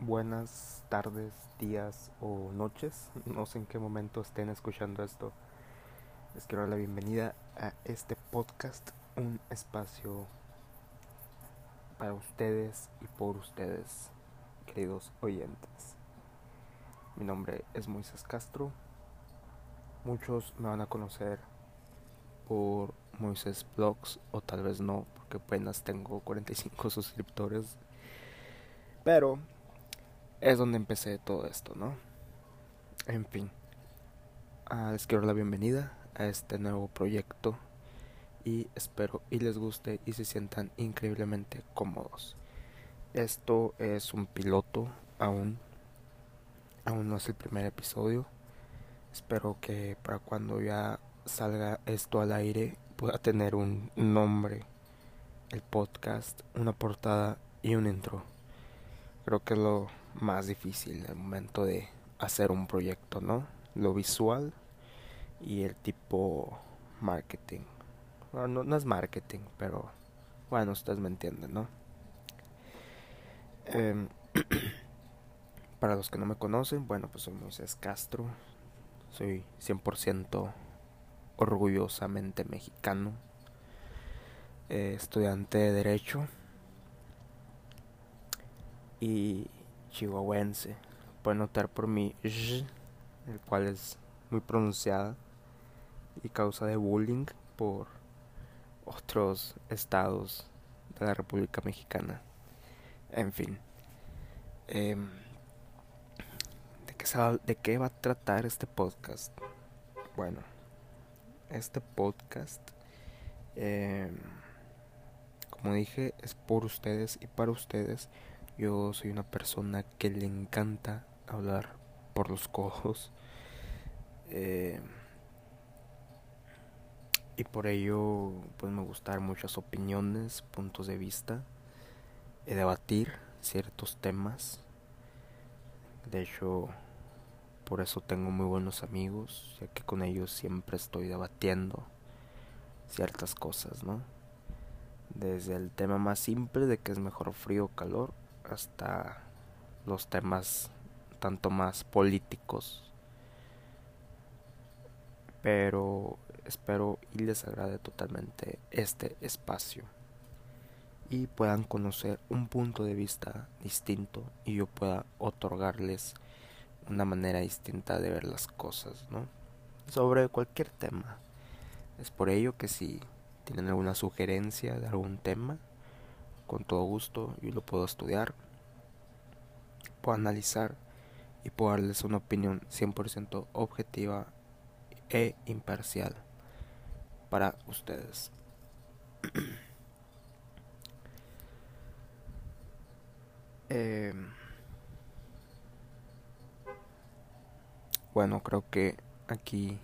buenas tardes, días o noches. No sé en qué momento estén escuchando esto. Les quiero dar la bienvenida a este podcast, un espacio para ustedes y por ustedes, queridos oyentes. Mi nombre es Moisés Castro. Muchos me van a conocer por Moisés Blogs o tal vez no, porque apenas tengo 45 suscriptores. Pero es donde empecé todo esto, ¿no? En fin, les quiero la bienvenida a este nuevo proyecto y espero y les guste y se sientan increíblemente cómodos. Esto es un piloto aún, aún no es el primer episodio. Espero que para cuando ya salga esto al aire pueda tener un nombre, el podcast, una portada y un intro. Creo que lo más difícil el momento de hacer un proyecto, ¿no? Lo visual y el tipo marketing. Bueno, no, es marketing, pero bueno, ustedes me entienden, ¿no? Em, para los que no me conocen, bueno, pues soy Moisés Castro. Soy 100% orgullosamente mexicano. Eh, estudiante de Derecho. Y chihuahuense. Pueden notar por mi el cual es muy pronunciada y causa de bullying por otros estados de la República Mexicana. En fin. Em, ¿de, qué ¿De qué va a tratar este podcast? Bueno, este podcast, em, como dije, es por ustedes y para ustedes. Yo soy una persona que le encanta hablar por los codos. Eh, y por ello pues me gustan muchas opiniones, puntos de vista, y debatir ciertos temas. De hecho, por eso tengo muy buenos amigos, ya que con ellos siempre estoy debatiendo ciertas cosas, ¿no? Desde el tema más simple de que es mejor frío o calor hasta los temas tanto más políticos. Pero espero y les agrade totalmente este espacio y puedan conocer un punto de vista distinto y yo pueda otorgarles una manera distinta de ver las cosas, ¿no? Sobre cualquier tema. Es por ello que si tienen alguna sugerencia de algún tema, con todo gusto yo lo puedo estudiar, puedo analizar y puedo darles una opinión 100% objetiva e imparcial para ustedes. Em, bueno, creo que aquí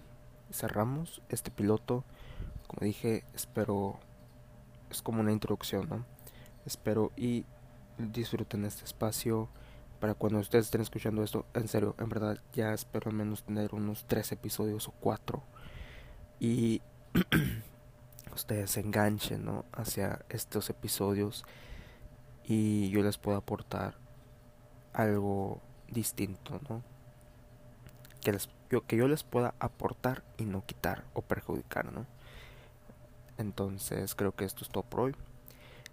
cerramos este piloto. Como dije, espero es como una introducción, ¿no? Espero y disfruten este espacio para cuando ustedes estén escuchando esto. En serio, en verdad, ya espero al menos tener unos tres episodios o cuatro. Y ustedes se enganchen, ¿no? Hacia estos episodios. Y yo les puedo aportar algo distinto, ¿no? Que, yo, que yo les pueda aportar y no quitar o perjudicar, ¿no? Entonces creo que esto es todo por hoy.